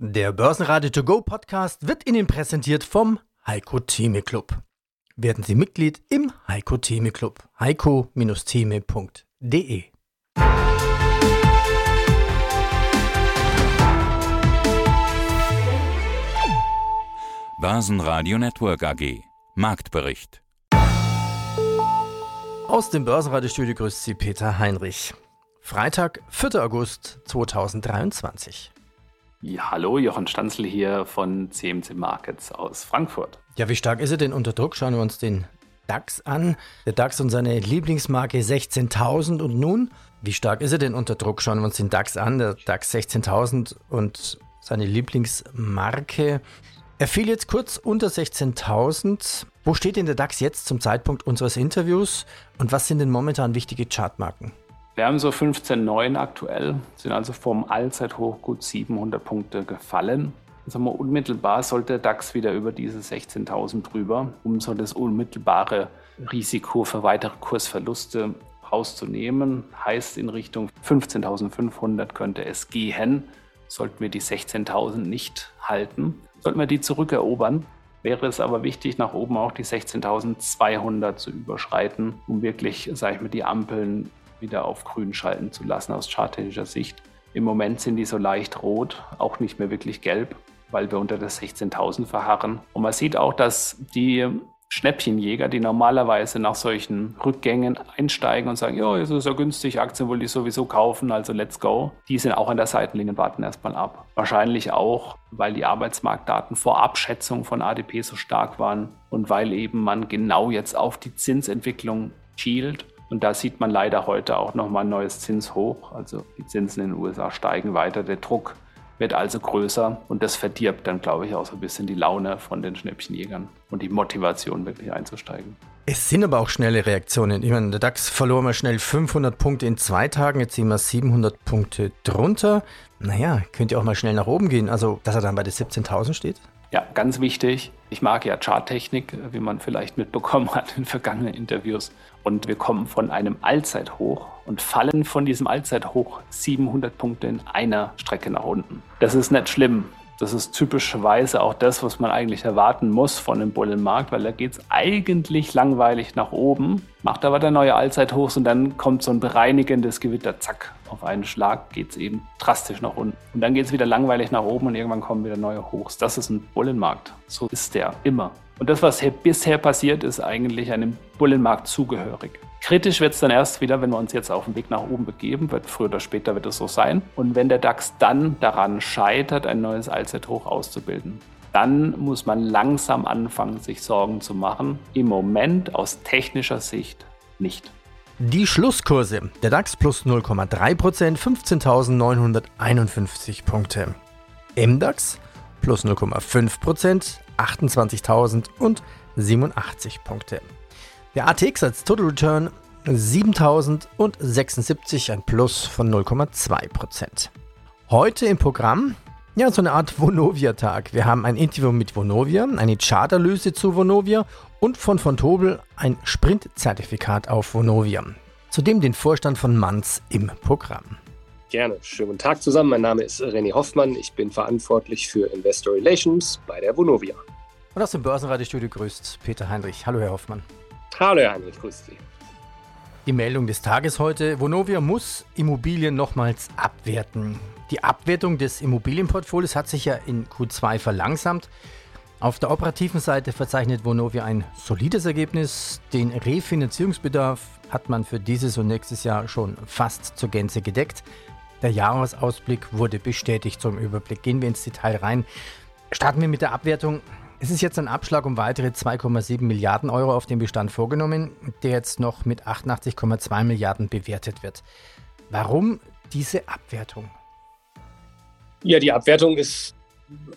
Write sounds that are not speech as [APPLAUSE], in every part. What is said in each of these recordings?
Der Börsenradio To Go Podcast wird Ihnen präsentiert vom Heiko Theme Club. Werden Sie Mitglied im Heiko Theme Club. heiko-theme.de Börsenradio Network AG Marktbericht Aus dem Börsenradiostudio grüßt Sie Peter Heinrich. Freitag, 4. August 2023. Ja, hallo, Jochen Stanzl hier von CMC Markets aus Frankfurt. Ja, wie stark ist er denn unter Druck? Schauen wir uns den DAX an. Der DAX und seine Lieblingsmarke 16.000 und nun, wie stark ist er denn unter Druck? Schauen wir uns den DAX an. Der DAX 16.000 und seine Lieblingsmarke. Er fiel jetzt kurz unter 16.000. Wo steht denn der DAX jetzt zum Zeitpunkt unseres Interviews und was sind denn momentan wichtige Chartmarken? Wir haben so 15,9 aktuell, sind also vom Allzeithoch gut 700 Punkte gefallen. Sagen wir, unmittelbar sollte der DAX wieder über diese 16.000 drüber, um so das unmittelbare Risiko für weitere Kursverluste rauszunehmen. Heißt, in Richtung 15.500 könnte es gehen. Sollten wir die 16.000 nicht halten, sollten wir die zurückerobern. Wäre es aber wichtig, nach oben auch die 16.200 zu überschreiten, um wirklich, sage ich mal, die Ampeln wieder auf grün schalten zu lassen aus charttechnischer Sicht. Im Moment sind die so leicht rot, auch nicht mehr wirklich gelb, weil wir unter das 16.000 verharren. Und man sieht auch, dass die Schnäppchenjäger, die normalerweise nach solchen Rückgängen einsteigen und sagen, ja, es ist ja günstig, Aktien wollte ich sowieso kaufen, also let's go. Die sind auch an der Seitenlinie und warten erstmal ab. Wahrscheinlich auch, weil die Arbeitsmarktdaten vor Abschätzung von ADP so stark waren und weil eben man genau jetzt auf die Zinsentwicklung schielt und da sieht man leider heute auch nochmal ein neues Zinshoch. Also die Zinsen in den USA steigen weiter. Der Druck wird also größer und das verdirbt dann, glaube ich, auch so ein bisschen die Laune von den Schnäppchenjägern und die Motivation, wirklich einzusteigen. Es sind aber auch schnelle Reaktionen. Ich meine, der DAX verlor mal schnell 500 Punkte in zwei Tagen, jetzt sind wir 700 Punkte drunter. Naja, könnte auch mal schnell nach oben gehen. Also, dass er dann bei den 17.000 steht? Ja, ganz wichtig. Ich mag ja Charttechnik, wie man vielleicht mitbekommen hat in vergangenen Interviews. Und wir kommen von einem Allzeithoch und fallen von diesem Allzeithoch 700 Punkte in einer Strecke nach unten. Das ist nicht schlimm. Das ist typischerweise auch das, was man eigentlich erwarten muss von einem Bullenmarkt, weil da geht es eigentlich langweilig nach oben, macht aber der neue Allzeithochs und dann kommt so ein bereinigendes Gewitter, zack, auf einen Schlag geht es eben drastisch nach unten. Und dann geht es wieder langweilig nach oben und irgendwann kommen wieder neue Hochs. Das ist ein Bullenmarkt. So ist der immer. Und das, was bisher passiert, ist eigentlich einem Bullenmarkt zugehörig. Kritisch wird es dann erst wieder, wenn wir uns jetzt auf den Weg nach oben begeben, wird früher oder später wird es so sein. Und wenn der DAX dann daran scheitert, ein neues Allzeithoch auszubilden, dann muss man langsam anfangen, sich Sorgen zu machen. Im Moment aus technischer Sicht nicht. Die Schlusskurse. Der DAX plus 0,3%, 15.951 Punkte. MDAX plus 0,5%, 28.087 Punkte. Der ATX als Total Return 7.076, ein Plus von 0,2%. Heute im Programm, ja, so eine Art Vonovia-Tag. Wir haben ein Interview mit Vonovia, eine Charterlöse zu Vonovia und von von Tobel ein Sprint-Zertifikat auf Vonovia. Zudem den Vorstand von Manz im Programm. Gerne. Schönen guten Tag zusammen. Mein Name ist René Hoffmann. Ich bin verantwortlich für Investor Relations bei der Vonovia. Und aus dem Börsenradiostudio grüßt Peter Heinrich. Hallo, Herr Hoffmann. Hallo, Heinrich. Grüß Sie. Die Meldung des Tages heute. Vonovia muss Immobilien nochmals abwerten. Die Abwertung des Immobilienportfolios hat sich ja in Q2 verlangsamt. Auf der operativen Seite verzeichnet Vonovia ein solides Ergebnis. Den Refinanzierungsbedarf hat man für dieses und nächstes Jahr schon fast zur Gänze gedeckt. Der Jahresausblick wurde bestätigt zum Überblick. Gehen wir ins Detail rein. Starten wir mit der Abwertung. Es ist jetzt ein Abschlag um weitere 2,7 Milliarden Euro auf den Bestand vorgenommen, der jetzt noch mit 88,2 Milliarden bewertet wird. Warum diese Abwertung? Ja, die Abwertung ist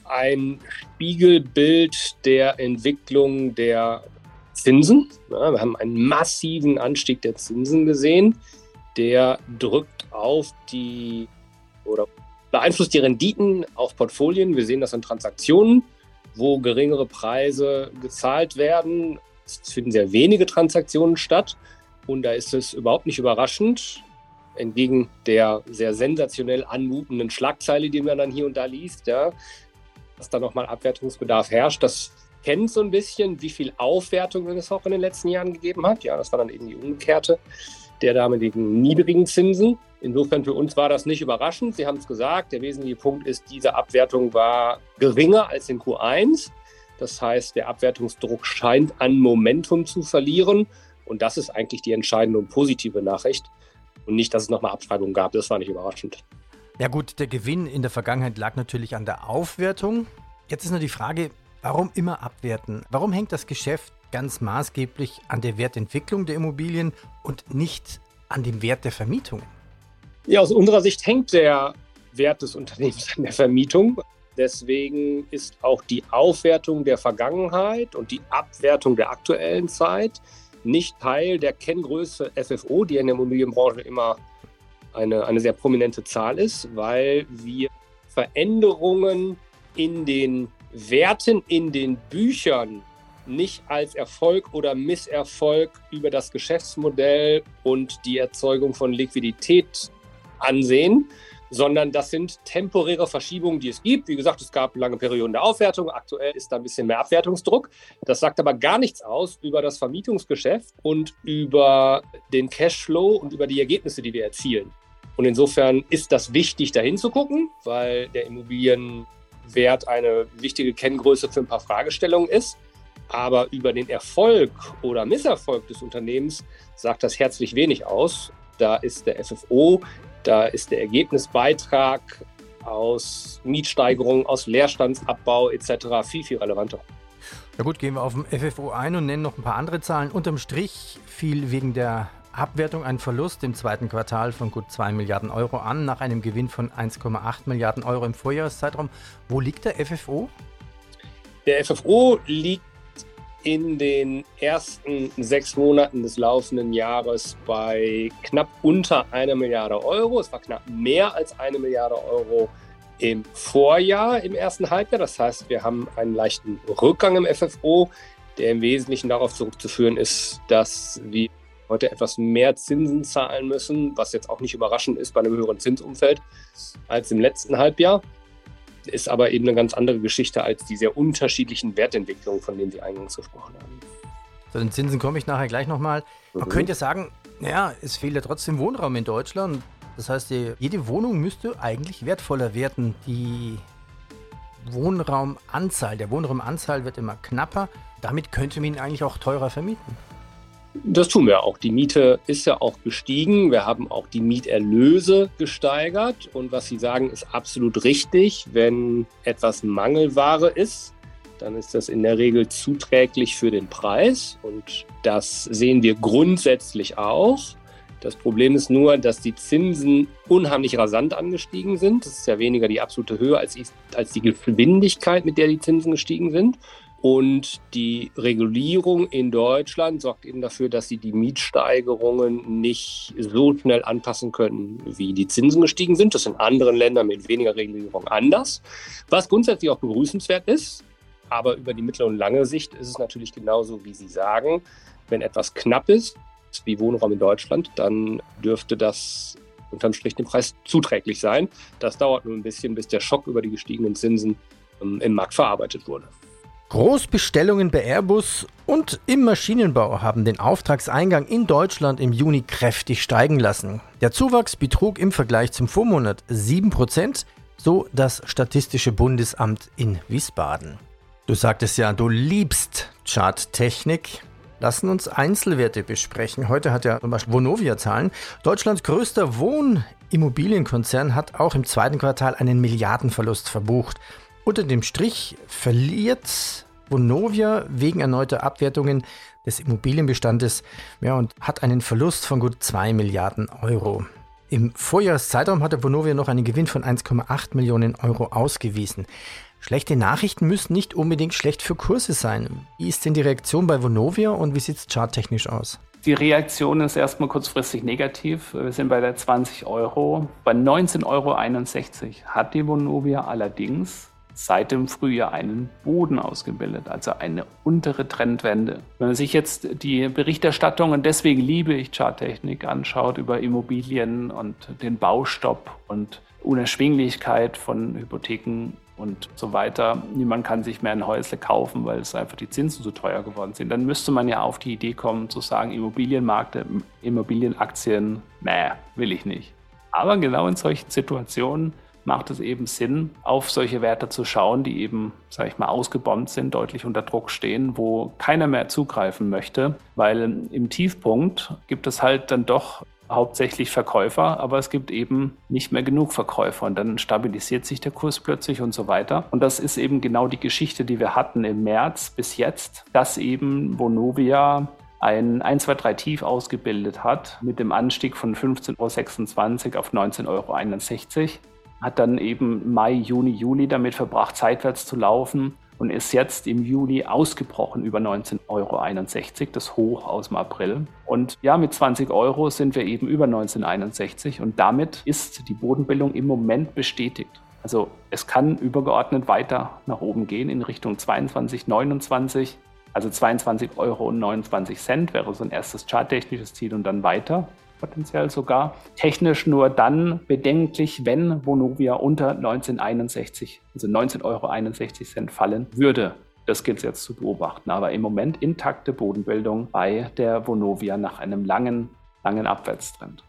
ein Spiegelbild der Entwicklung der Zinsen. Ja, wir haben einen massiven Anstieg der Zinsen gesehen. Der drückt auf die oder beeinflusst die Renditen auf Portfolien. Wir sehen das an Transaktionen, wo geringere Preise gezahlt werden. Es finden sehr wenige Transaktionen statt. Und da ist es überhaupt nicht überraschend, entgegen der sehr sensationell anmutenden Schlagzeile, die man dann hier und da liest, ja, dass da nochmal Abwertungsbedarf herrscht. Das kennt so ein bisschen, wie viel Aufwertung es auch in den letzten Jahren gegeben hat. Ja, das war dann eben die umgekehrte der damaligen niedrigen Zinsen. Insofern für uns war das nicht überraschend. Sie haben es gesagt, der wesentliche Punkt ist, diese Abwertung war geringer als in Q1. Das heißt, der Abwertungsdruck scheint an Momentum zu verlieren. Und das ist eigentlich die entscheidende und positive Nachricht. Und nicht, dass es nochmal Abschreibungen gab. Das war nicht überraschend. Ja gut, der Gewinn in der Vergangenheit lag natürlich an der Aufwertung. Jetzt ist nur die Frage, warum immer abwerten? Warum hängt das Geschäft ganz maßgeblich an der Wertentwicklung der Immobilien und nicht an dem Wert der Vermietung? Ja, aus unserer Sicht hängt der Wert des Unternehmens an der Vermietung. Deswegen ist auch die Aufwertung der Vergangenheit und die Abwertung der aktuellen Zeit nicht Teil der Kenngröße FFO, die in der Immobilienbranche immer eine, eine sehr prominente Zahl ist, weil wir Veränderungen in den Werten in den Büchern nicht als Erfolg oder Misserfolg über das Geschäftsmodell und die Erzeugung von Liquidität ansehen, sondern das sind temporäre Verschiebungen, die es gibt. Wie gesagt, es gab lange Perioden der Aufwertung, aktuell ist da ein bisschen mehr Abwertungsdruck. Das sagt aber gar nichts aus über das Vermietungsgeschäft und über den Cashflow und über die Ergebnisse, die wir erzielen. Und insofern ist das wichtig, dahin zu gucken, weil der Immobilienwert eine wichtige Kenngröße für ein paar Fragestellungen ist. Aber über den Erfolg oder Misserfolg des Unternehmens sagt das herzlich wenig aus. Da ist der FFO, da ist der Ergebnisbeitrag aus Mietsteigerung, aus Leerstandsabbau etc. viel, viel relevanter. Ja gut, gehen wir auf den FFO ein und nennen noch ein paar andere Zahlen. Unterm Strich fiel wegen der Abwertung ein Verlust im zweiten Quartal von gut 2 Milliarden Euro an, nach einem Gewinn von 1,8 Milliarden Euro im Vorjahreszeitraum. Wo liegt der FFO? Der FFO liegt in den ersten sechs Monaten des laufenden Jahres bei knapp unter einer Milliarde Euro. Es war knapp mehr als eine Milliarde Euro im Vorjahr, im ersten Halbjahr. Das heißt, wir haben einen leichten Rückgang im FFO, der im Wesentlichen darauf zurückzuführen ist, dass wir heute etwas mehr Zinsen zahlen müssen, was jetzt auch nicht überraschend ist bei einem höheren Zinsumfeld als im letzten Halbjahr ist aber eben eine ganz andere Geschichte als die sehr unterschiedlichen Wertentwicklungen, von denen Sie eingangs gesprochen haben. Zu den Zinsen komme ich nachher gleich nochmal. Man mhm. könnte ja sagen, naja, es fehlt ja trotzdem Wohnraum in Deutschland. Das heißt, jede Wohnung müsste eigentlich wertvoller werden. Die Wohnraumanzahl, der Wohnraumanzahl wird immer knapper. Damit könnte man ihn eigentlich auch teurer vermieten. Das tun wir auch. Die Miete ist ja auch gestiegen. Wir haben auch die Mieterlöse gesteigert. Und was Sie sagen, ist absolut richtig. Wenn etwas Mangelware ist, dann ist das in der Regel zuträglich für den Preis. Und das sehen wir grundsätzlich auch. Das Problem ist nur, dass die Zinsen unheimlich rasant angestiegen sind. Das ist ja weniger die absolute Höhe als die, Geschwindigkeit, mit der die Zinsen gestiegen sind. Und die Regulierung in Deutschland sorgt eben dafür, dass sie die Mietsteigerungen nicht so schnell anpassen können, wie die Zinsen gestiegen sind. Das ist in anderen Ländern mit weniger Regulierung anders, was grundsätzlich auch begrüßenswert ist. Aber über die mittlere und lange Sicht ist es natürlich genauso, wie Sie sagen. Wenn etwas knapp ist, wie Wohnraum in Deutschland, dann dürfte das unterm Strich dem Preis zuträglich sein. Das dauert nur ein bisschen, bis der Schock über die gestiegenen Zinsen ähm, im Markt verarbeitet wurde. Großbestellungen bei Airbus und im Maschinenbau haben den Auftragseingang in Deutschland im Juni kräftig steigen lassen. Der Zuwachs betrug im Vergleich zum Vormonat 7%, so das Statistische Bundesamt in Wiesbaden. Du sagtest ja, du liebst Charttechnik. Lassen uns Einzelwerte besprechen. Heute hat ja zum Beispiel Vonovia Zahlen. Deutschlands größter Wohnimmobilienkonzern hat auch im zweiten Quartal einen Milliardenverlust verbucht. Unter dem Strich verliert Vonovia wegen erneuter Abwertungen des Immobilienbestandes ja, und hat einen Verlust von gut 2 Milliarden Euro. Im Vorjahreszeitraum hatte Vonovia noch einen Gewinn von 1,8 Millionen Euro ausgewiesen. Schlechte Nachrichten müssen nicht unbedingt schlecht für Kurse sein. Wie ist denn die Reaktion bei Vonovia und wie sieht es charttechnisch aus? Die Reaktion ist erstmal kurzfristig negativ. Wir sind bei der 20 Euro. Bei 19,61 Euro hat die Vonovia allerdings seit dem Frühjahr einen Boden ausgebildet, also eine untere Trendwende. Wenn man sich jetzt die Berichterstattung, und deswegen liebe ich Charttechnik, anschaut über Immobilien und den Baustopp und Unerschwinglichkeit von Hypotheken und so weiter. Niemand kann sich mehr ein Häusle kaufen, weil es einfach die Zinsen so teuer geworden sind. Dann müsste man ja auf die Idee kommen zu sagen, Immobilienmarkte, Immobilienaktien, meh, will ich nicht. Aber genau in solchen Situationen macht es eben Sinn, auf solche Werte zu schauen, die eben, sage ich mal, ausgebombt sind, deutlich unter Druck stehen, wo keiner mehr zugreifen möchte, weil im Tiefpunkt gibt es halt dann doch hauptsächlich Verkäufer, aber es gibt eben nicht mehr genug Verkäufer. Und dann stabilisiert sich der Kurs plötzlich und so weiter. Und das ist eben genau die Geschichte, die wir hatten im März bis jetzt, dass eben Vonovia ein 1, 2, 3 Tief ausgebildet hat mit dem Anstieg von 15,26 Euro auf 19,61 Euro hat dann eben Mai, Juni, Juli damit verbracht, seitwärts zu laufen und ist jetzt im Juli ausgebrochen über 19,61 Euro, das Hoch aus dem April. Und ja, mit 20 Euro sind wir eben über 1961 und damit ist die Bodenbildung im Moment bestätigt. Also es kann übergeordnet weiter nach oben gehen in Richtung 22, 29. Also 22 Euro und 29 Cent wäre so ein erstes charttechnisches Ziel und dann weiter potenziell sogar. Technisch nur dann bedenklich, wenn Vonovia unter 1961, also 19,61 Euro fallen würde. Das gilt es jetzt zu beobachten. Aber im Moment intakte Bodenbildung bei der Vonovia nach einem langen, langen Abwärtstrend.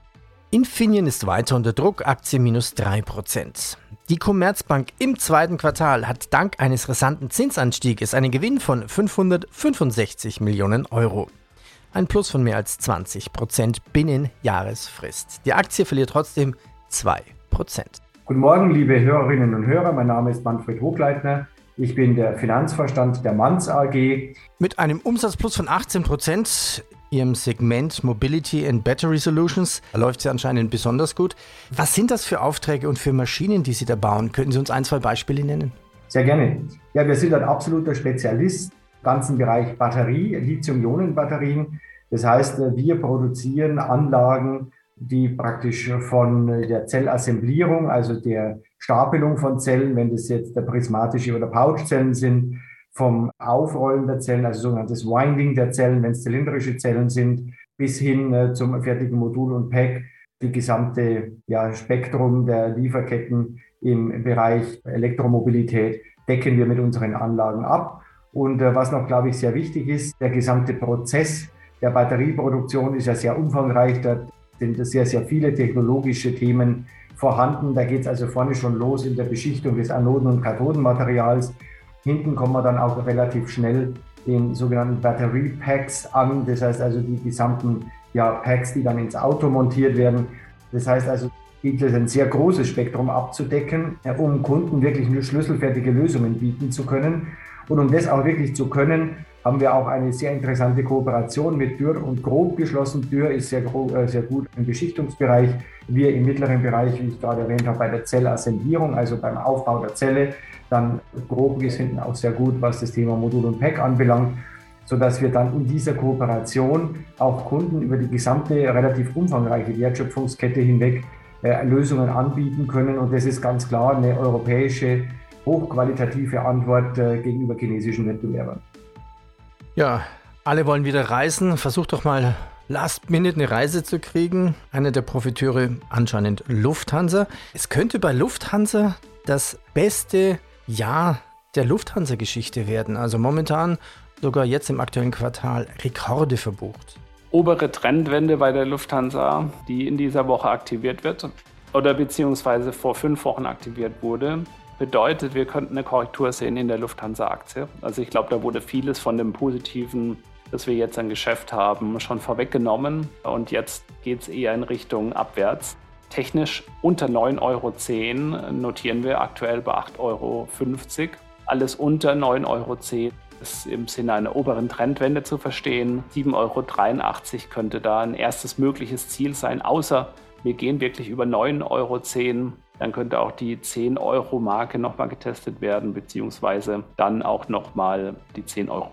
Infineon ist weiter unter Druck, Aktie minus 3%. Die Commerzbank im zweiten Quartal hat dank eines rasanten Zinsanstieges einen Gewinn von 565 Millionen Euro. Ein Plus von mehr als 20 Prozent binnen Jahresfrist. Die Aktie verliert trotzdem 2 Prozent. Guten Morgen, liebe Hörerinnen und Hörer. Mein Name ist Manfred Hochleitner. Ich bin der Finanzvorstand der Manz AG. Mit einem Umsatzplus von 18 Prozent Ihrem Segment Mobility and Battery Solutions läuft sie anscheinend besonders gut. Was sind das für Aufträge und für Maschinen, die Sie da bauen? Könnten Sie uns ein, zwei Beispiele nennen? Sehr gerne. Ja, wir sind ein absoluter Spezialist ganzen Bereich Batterie, Lithium-Ionen-Batterien. Das heißt, wir produzieren Anlagen, die praktisch von der Zellassemblierung, also der Stapelung von Zellen, wenn das jetzt der prismatische oder Pouchzellen sind, vom Aufrollen der Zellen, also sogenanntes Winding der Zellen, wenn es zylindrische Zellen sind, bis hin äh, zum fertigen Modul und Pack, die gesamte ja, Spektrum der Lieferketten im Bereich Elektromobilität decken wir mit unseren Anlagen ab. Und äh, was noch, glaube ich, sehr wichtig ist, der gesamte Prozess der Batterieproduktion ist ja sehr umfangreich. Da sind sehr, sehr viele technologische Themen vorhanden. Da geht es also vorne schon los in der Beschichtung des Anoden- und Kathodenmaterials. Hinten kommen wir dann auch relativ schnell den sogenannten Battery Packs an. Das heißt also die gesamten ja, Packs, die dann ins Auto montiert werden. Das heißt also, gilt es ein sehr großes Spektrum abzudecken, um Kunden wirklich nur schlüsselfertige Lösungen bieten zu können. Und um das auch wirklich zu können, haben wir auch eine sehr interessante Kooperation mit Dürr und Grob geschlossen. Dürr ist sehr, äh, sehr gut im Beschichtungsbereich. Wir im mittleren Bereich, wie ich gerade erwähnt habe, bei der Zellassemblierung, also beim Aufbau der Zelle. Dann Grob ist hinten auch sehr gut, was das Thema Modul und Pack anbelangt, sodass wir dann in dieser Kooperation auch Kunden über die gesamte relativ umfangreiche Wertschöpfungskette hinweg äh, Lösungen anbieten können. Und das ist ganz klar eine europäische hochqualitative Antwort äh, gegenüber chinesischen Wettbewerbern. Ja, alle wollen wieder reisen. Versucht doch mal Last Minute eine Reise zu kriegen. Einer der Profiteure anscheinend Lufthansa. Es könnte bei Lufthansa das beste Jahr der Lufthansa-Geschichte werden. Also momentan sogar jetzt im aktuellen Quartal Rekorde verbucht. Obere Trendwende bei der Lufthansa, die in dieser Woche aktiviert wird oder beziehungsweise vor fünf Wochen aktiviert wurde, bedeutet, wir könnten eine Korrektur sehen in der Lufthansa-Aktie. Also ich glaube, da wurde vieles von dem Positiven, das wir jetzt an Geschäft haben, schon vorweggenommen. Und jetzt geht es eher in Richtung abwärts. Technisch unter 9,10 Euro notieren wir aktuell bei 8,50 Euro. Alles unter 9,10 Euro ist im Sinne einer oberen Trendwende zu verstehen. 7,83 Euro könnte da ein erstes mögliches Ziel sein, außer wir gehen wirklich über 9,10 Euro dann könnte auch die 10-Euro-Marke nochmal getestet werden, beziehungsweise dann auch nochmal die 10,40 Euro.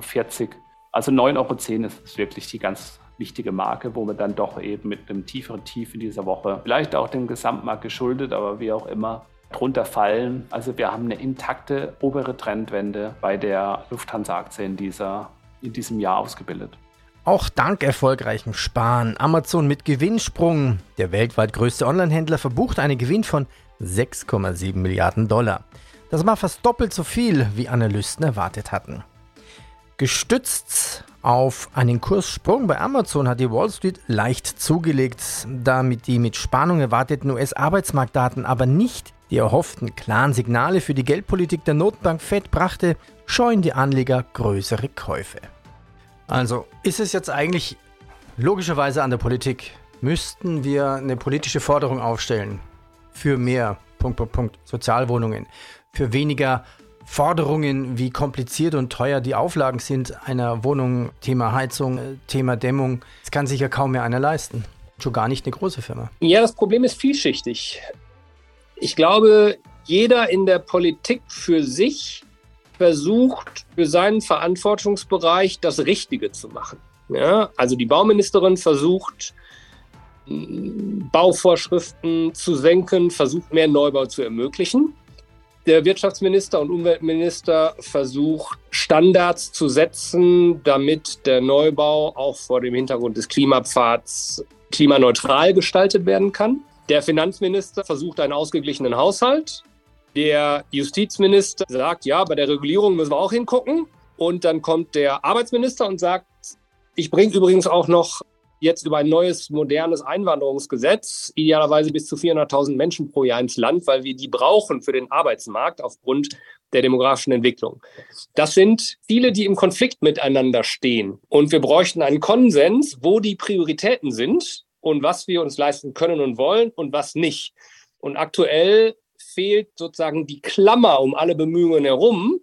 Also 9,10 Euro ist wirklich die ganz wichtige Marke, wo wir dann doch eben mit einem tieferen Tief in dieser Woche, vielleicht auch dem Gesamtmarkt geschuldet, aber wie auch immer, drunter fallen. Also wir haben eine intakte obere Trendwende bei der Lufthansa-Aktie in, in diesem Jahr ausgebildet. Auch dank erfolgreichem Sparen. Amazon mit Gewinnsprung. Der weltweit größte Onlinehändler verbucht einen Gewinn von 6,7 Milliarden Dollar. Das war fast doppelt so viel, wie Analysten erwartet hatten. Gestützt auf einen Kurssprung bei Amazon hat die Wall Street leicht zugelegt, damit die mit Spannung erwarteten US-Arbeitsmarktdaten aber nicht die erhofften klaren Signale für die Geldpolitik der Notenbank Fed brachte, scheuen die Anleger größere Käufe. Also ist es jetzt eigentlich logischerweise an der Politik, müssten wir eine politische Forderung aufstellen für mehr Punkt, Punkt, Punkt, Sozialwohnungen, für weniger Forderungen, wie kompliziert und teuer die Auflagen sind einer Wohnung, Thema Heizung, Thema Dämmung. Das kann sich ja kaum mehr einer leisten. Schon gar nicht eine große Firma. Ja, das Problem ist vielschichtig. Ich glaube, jeder in der Politik für sich versucht, für seinen Verantwortungsbereich das Richtige zu machen. Ja, also die Bauministerin versucht, Bauvorschriften zu senken, versucht mehr Neubau zu ermöglichen. Der Wirtschaftsminister und Umweltminister versucht, Standards zu setzen, damit der Neubau auch vor dem Hintergrund des Klimapfads klimaneutral gestaltet werden kann. Der Finanzminister versucht einen ausgeglichenen Haushalt. Der Justizminister sagt, ja, bei der Regulierung müssen wir auch hingucken. Und dann kommt der Arbeitsminister und sagt, ich bringe übrigens auch noch jetzt über ein neues, modernes Einwanderungsgesetz, idealerweise bis zu 400.000 Menschen pro Jahr ins Land, weil wir die brauchen für den Arbeitsmarkt aufgrund der demografischen Entwicklung. Das sind Ziele, die im Konflikt miteinander stehen. Und wir bräuchten einen Konsens, wo die Prioritäten sind und was wir uns leisten können und wollen und was nicht. Und aktuell fehlt sozusagen die Klammer um alle Bemühungen herum,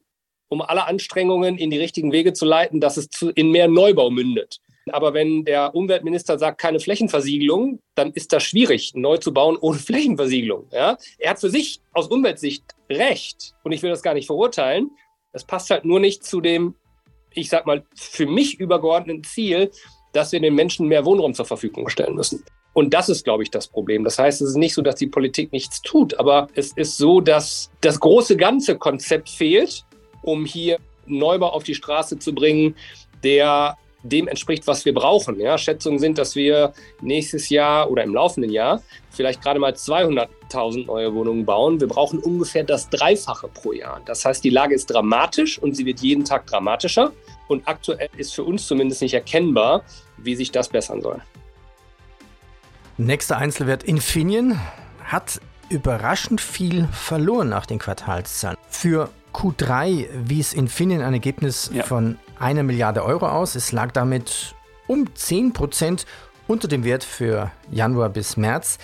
um alle Anstrengungen in die richtigen Wege zu leiten, dass es zu, in mehr Neubau mündet. Aber wenn der Umweltminister sagt, keine Flächenversiegelung, dann ist das schwierig, neu zu bauen ohne [LAUGHS] Flächenversiegelung. Ja? Er hat für sich aus Umweltsicht recht und ich will das gar nicht verurteilen. Es passt halt nur nicht zu dem, ich sag mal, für mich übergeordneten Ziel, dass wir den Menschen mehr Wohnraum zur Verfügung stellen müssen. Und das ist, glaube ich, das Problem. Das heißt, es ist nicht so, dass die Politik nichts tut, aber es ist so, dass das große ganze Konzept fehlt, um hier Neubau auf die Straße zu bringen, der dem entspricht, was wir brauchen. Ja, Schätzungen sind, dass wir nächstes Jahr oder im laufenden Jahr vielleicht gerade mal 200.000 neue Wohnungen bauen. Wir brauchen ungefähr das Dreifache pro Jahr. Das heißt, die Lage ist dramatisch und sie wird jeden Tag dramatischer. Und aktuell ist für uns zumindest nicht erkennbar, wie sich das bessern soll. Nächster Einzelwert Infineon hat überraschend viel verloren nach den Quartalszahlen. Für Q3 wies Infineon ein Ergebnis ja. von einer Milliarde Euro aus. Es lag damit um 10 Prozent unter dem Wert für Januar bis März.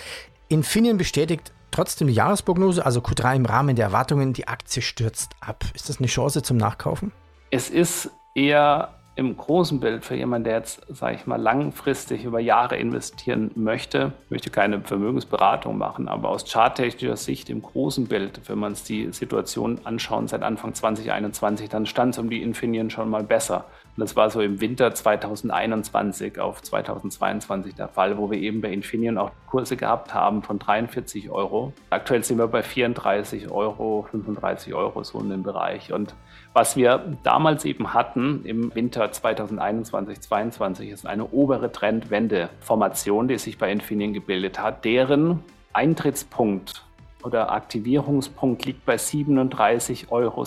Infineon bestätigt trotzdem die Jahresprognose, also Q3 im Rahmen der Erwartungen, die Aktie stürzt ab. Ist das eine Chance zum Nachkaufen? Es ist eher im großen Bild für jemanden, der jetzt, sage ich mal, langfristig über Jahre investieren möchte, möchte keine Vermögensberatung machen, aber aus charttechnischer Sicht im großen Bild, wenn wir uns die Situation anschauen seit Anfang 2021, dann stand es um die Infineon schon mal besser. Und das war so im Winter 2021 auf 2022 der Fall, wo wir eben bei Infineon auch Kurse gehabt haben von 43 Euro. Aktuell sind wir bei 34 Euro, 35 Euro so in dem Bereich. Und was wir damals eben hatten im Winter 2021, 2022 ist eine obere Trendwende-Formation, die sich bei Infineon gebildet hat, deren Eintrittspunkt oder Aktivierungspunkt liegt bei 37,66 Euro.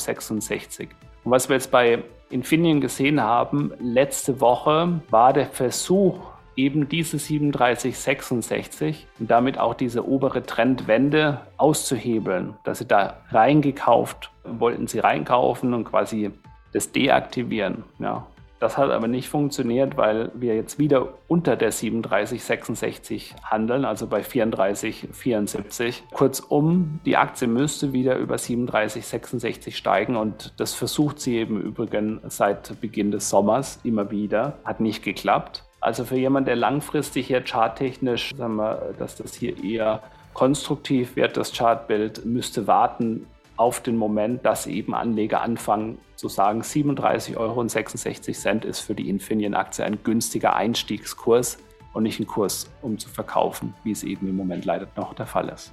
Und was wir jetzt bei Infineon gesehen haben, letzte Woche war der Versuch, eben diese 3766 und damit auch diese obere Trendwende auszuhebeln, dass sie da reingekauft, wollten sie reinkaufen und quasi das deaktivieren. Ja. Das hat aber nicht funktioniert, weil wir jetzt wieder unter der 3766 handeln, also bei 3474. Kurzum, die Aktie müsste wieder über 3766 steigen und das versucht sie eben übrigens seit Beginn des Sommers immer wieder. Hat nicht geklappt. Also für jemanden, der langfristig hier charttechnisch, sagen wir, dass das hier eher konstruktiv wird, das Chartbild, müsste warten auf den Moment, dass eben Anleger anfangen zu sagen, 37,66 Euro ist für die Infineon-Aktie ein günstiger Einstiegskurs und nicht ein Kurs, um zu verkaufen, wie es eben im Moment leider noch der Fall ist.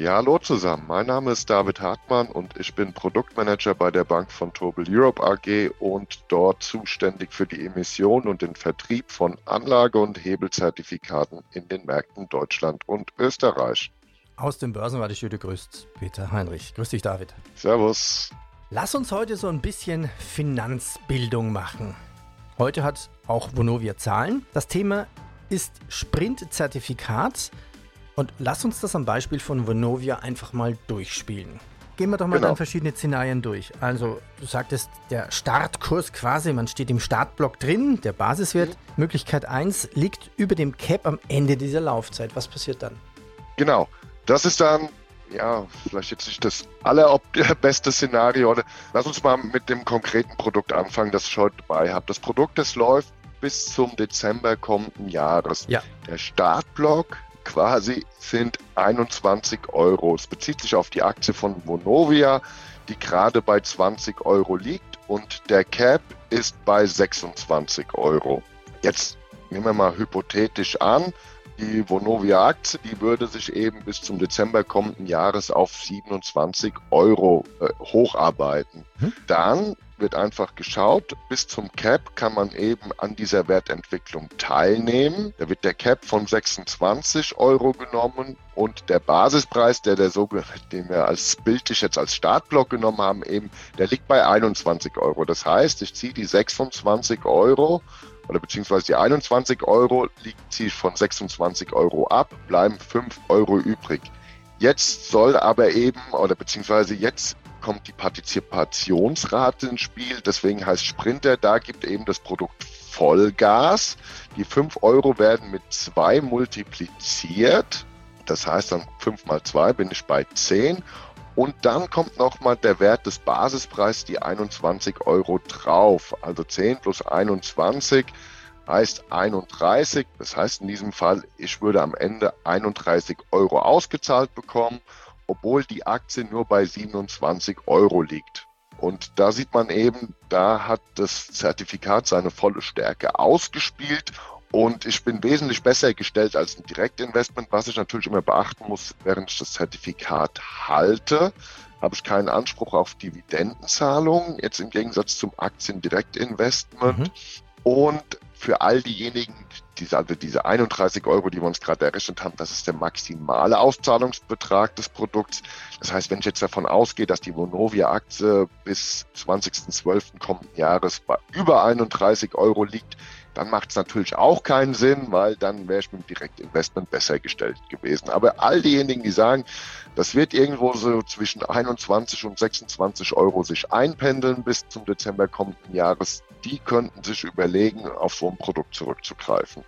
Ja, hallo zusammen. Mein Name ist David Hartmann und ich bin Produktmanager bei der Bank von Tobel Europe AG und dort zuständig für die Emission und den Vertrieb von Anlage- und Hebelzertifikaten in den Märkten Deutschland und Österreich. Aus dem Börsenwarte Studio grüßt Peter Heinrich. Grüß dich, David. Servus. Lass uns heute so ein bisschen Finanzbildung machen. Heute hat auch Vonovia Zahlen. Das Thema ist Sprint-Zertifikat. Und lass uns das am Beispiel von Vonovia einfach mal durchspielen. Gehen wir doch mal genau. dann verschiedene Szenarien durch. Also, du sagtest, der Startkurs quasi, man steht im Startblock drin, der Basiswert, mhm. Möglichkeit 1 liegt über dem Cap am Ende dieser Laufzeit. Was passiert dann? Genau, das ist dann, ja, vielleicht jetzt nicht das allerbeste [LAUGHS] Szenario. Lass uns mal mit dem konkreten Produkt anfangen, das ich heute dabei habe. Das Produkt, das läuft bis zum Dezember kommenden Jahres. Ja. Der Startblock quasi sind 21 Euro. Es bezieht sich auf die Aktie von Vonovia, die gerade bei 20 Euro liegt und der Cap ist bei 26 Euro. Jetzt nehmen wir mal hypothetisch an, die Vonovia-Aktie, die würde sich eben bis zum Dezember kommenden Jahres auf 27 Euro äh, hocharbeiten. Hm? Dann wird einfach geschaut, bis zum Cap kann man eben an dieser Wertentwicklung teilnehmen. Da wird der Cap von 26 Euro genommen und der Basispreis, der der den wir als bildlich jetzt als Startblock genommen haben, eben, der liegt bei 21 Euro. Das heißt, ich ziehe die 26 Euro oder beziehungsweise die 21 Euro liegt ich von 26 Euro ab, bleiben 5 Euro übrig. Jetzt soll aber eben, oder beziehungsweise jetzt kommt die Partizipationsrate ins Spiel. Deswegen heißt Sprinter, da gibt eben das Produkt Vollgas. Die 5 Euro werden mit 2 multipliziert. Das heißt dann 5 mal 2 bin ich bei 10. Und dann kommt nochmal der Wert des Basispreises, die 21 Euro drauf. Also 10 plus 21 heißt 31. Das heißt in diesem Fall, ich würde am Ende 31 Euro ausgezahlt bekommen obwohl die Aktie nur bei 27 Euro liegt. Und da sieht man eben, da hat das Zertifikat seine volle Stärke ausgespielt und ich bin wesentlich besser gestellt als ein Direktinvestment, was ich natürlich immer beachten muss, während ich das Zertifikat halte, habe ich keinen Anspruch auf Dividendenzahlungen, jetzt im Gegensatz zum Aktiendirektinvestment. Mhm. Und für all diejenigen, diese, also diese 31 Euro, die wir uns gerade errechnet haben, das ist der maximale Auszahlungsbetrag des Produkts. Das heißt, wenn ich jetzt davon ausgehe, dass die Vonovia-Aktie bis 20.12. kommenden Jahres bei über 31 Euro liegt, dann macht es natürlich auch keinen Sinn, weil dann wäre ich mit dem Direktinvestment besser gestellt gewesen. Aber all diejenigen, die sagen, das wird irgendwo so zwischen 21 und 26 Euro sich einpendeln bis zum Dezember kommenden Jahres, die könnten sich überlegen, auf so ein Produkt zurückzugreifen.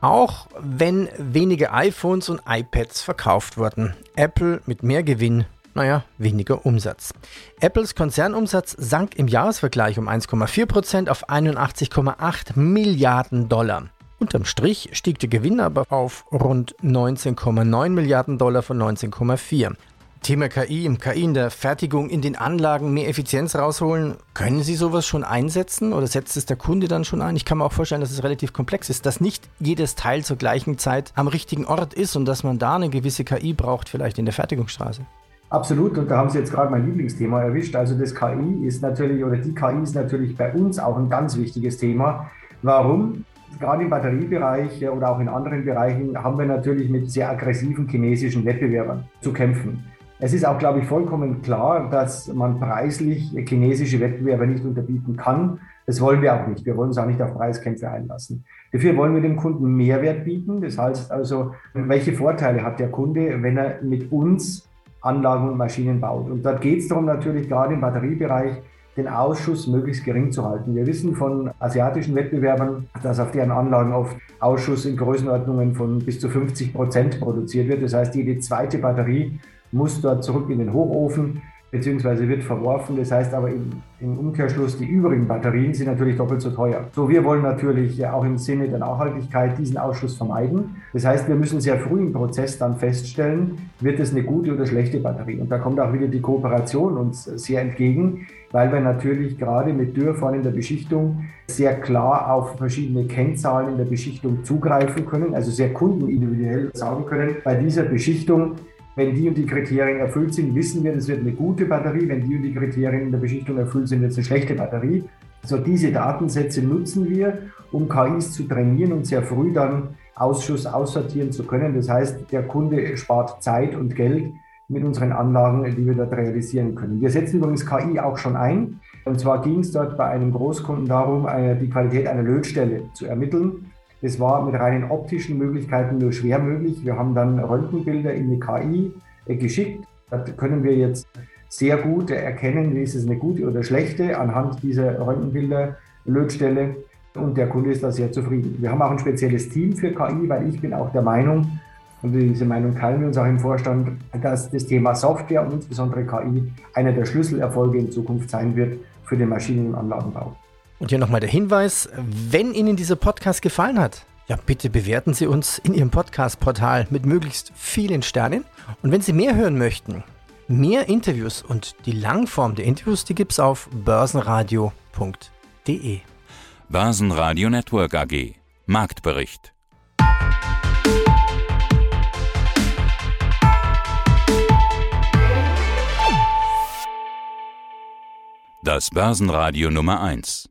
Auch wenn wenige iPhones und iPads verkauft wurden. Apple mit mehr Gewinn, naja, weniger Umsatz. Apples Konzernumsatz sank im Jahresvergleich um 1,4% auf 81,8 Milliarden Dollar. Unterm Strich stieg der Gewinn aber auf rund 19,9 Milliarden Dollar von 19,4. Thema KI, im KI in der Fertigung, in den Anlagen mehr Effizienz rausholen. Können Sie sowas schon einsetzen oder setzt es der Kunde dann schon ein? Ich kann mir auch vorstellen, dass es relativ komplex ist, dass nicht jedes Teil zur gleichen Zeit am richtigen Ort ist und dass man da eine gewisse KI braucht, vielleicht in der Fertigungsstraße. Absolut, und da haben Sie jetzt gerade mein Lieblingsthema erwischt. Also das KI ist natürlich, oder die KI ist natürlich bei uns auch ein ganz wichtiges Thema. Warum? Gerade im Batteriebereich oder auch in anderen Bereichen haben wir natürlich mit sehr aggressiven chinesischen Wettbewerbern zu kämpfen. Es ist auch, glaube ich, vollkommen klar, dass man preislich chinesische Wettbewerber nicht unterbieten kann. Das wollen wir auch nicht. Wir wollen uns auch nicht auf Preiskämpfe einlassen. Dafür wollen wir dem Kunden Mehrwert bieten. Das heißt also, welche Vorteile hat der Kunde, wenn er mit uns Anlagen und Maschinen baut? Und dort geht es darum, natürlich gerade im Batteriebereich den Ausschuss möglichst gering zu halten. Wir wissen von asiatischen Wettbewerbern, dass auf deren Anlagen oft Ausschuss in Größenordnungen von bis zu 50 Prozent produziert wird. Das heißt, jede zweite Batterie muss dort zurück in den Hochofen beziehungsweise wird verworfen. Das heißt aber im, im, Umkehrschluss, die übrigen Batterien sind natürlich doppelt so teuer. So, wir wollen natürlich auch im Sinne der Nachhaltigkeit diesen Ausschluss vermeiden. Das heißt, wir müssen sehr früh im Prozess dann feststellen, wird es eine gute oder schlechte Batterie. Und da kommt auch wieder die Kooperation uns sehr entgegen, weil wir natürlich gerade mit Dürrfahren in der Beschichtung sehr klar auf verschiedene Kennzahlen in der Beschichtung zugreifen können, also sehr kundenindividuell sagen können, bei dieser Beschichtung wenn die und die Kriterien erfüllt sind, wissen wir, das wird eine gute Batterie. Wenn die und die Kriterien in der Beschichtung erfüllt sind, wird es eine schlechte Batterie. Also diese Datensätze nutzen wir, um KIs zu trainieren und sehr früh dann Ausschuss aussortieren zu können. Das heißt, der Kunde spart Zeit und Geld mit unseren Anlagen, die wir dort realisieren können. Wir setzen übrigens KI auch schon ein. Und zwar ging es dort bei einem Großkunden darum, die Qualität einer Lötstelle zu ermitteln. Das war mit reinen optischen Möglichkeiten nur schwer möglich. Wir haben dann Röntgenbilder in die KI geschickt. Da können wir jetzt sehr gut erkennen, ist es eine gute oder schlechte anhand dieser Röntgenbilder, Lötstelle. Und der Kunde ist da sehr zufrieden. Wir haben auch ein spezielles Team für KI, weil ich bin auch der Meinung, und diese Meinung teilen wir uns auch im Vorstand, dass das Thema Software und insbesondere KI einer der Schlüsselerfolge in Zukunft sein wird für den Maschinen- und Anlagenbau. Und hier nochmal der Hinweis, wenn Ihnen dieser Podcast gefallen hat, ja, bitte bewerten Sie uns in Ihrem Podcast-Portal mit möglichst vielen Sternen. Und wenn Sie mehr hören möchten, Mehr Interviews und die Langform der Interviews, die gibt es auf börsenradio.de. Börsenradio Network AG. Marktbericht. Das Börsenradio Nummer 1.